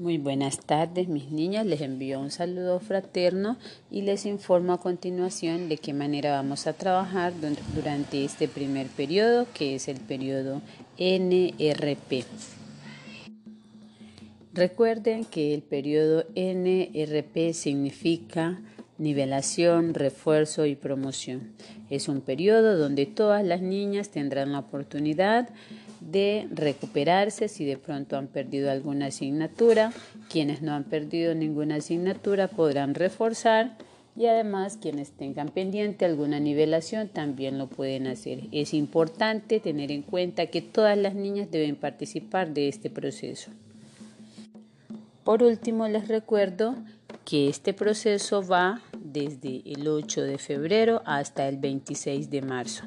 Muy buenas tardes, mis niñas. Les envío un saludo fraterno y les informo a continuación de qué manera vamos a trabajar durante este primer periodo, que es el periodo NRP. Recuerden que el periodo NRP significa nivelación, refuerzo y promoción. Es un periodo donde todas las niñas tendrán la oportunidad de recuperarse si de pronto han perdido alguna asignatura. Quienes no han perdido ninguna asignatura podrán reforzar y además quienes tengan pendiente alguna nivelación también lo pueden hacer. Es importante tener en cuenta que todas las niñas deben participar de este proceso. Por último, les recuerdo que este proceso va desde el 8 de febrero hasta el 26 de marzo.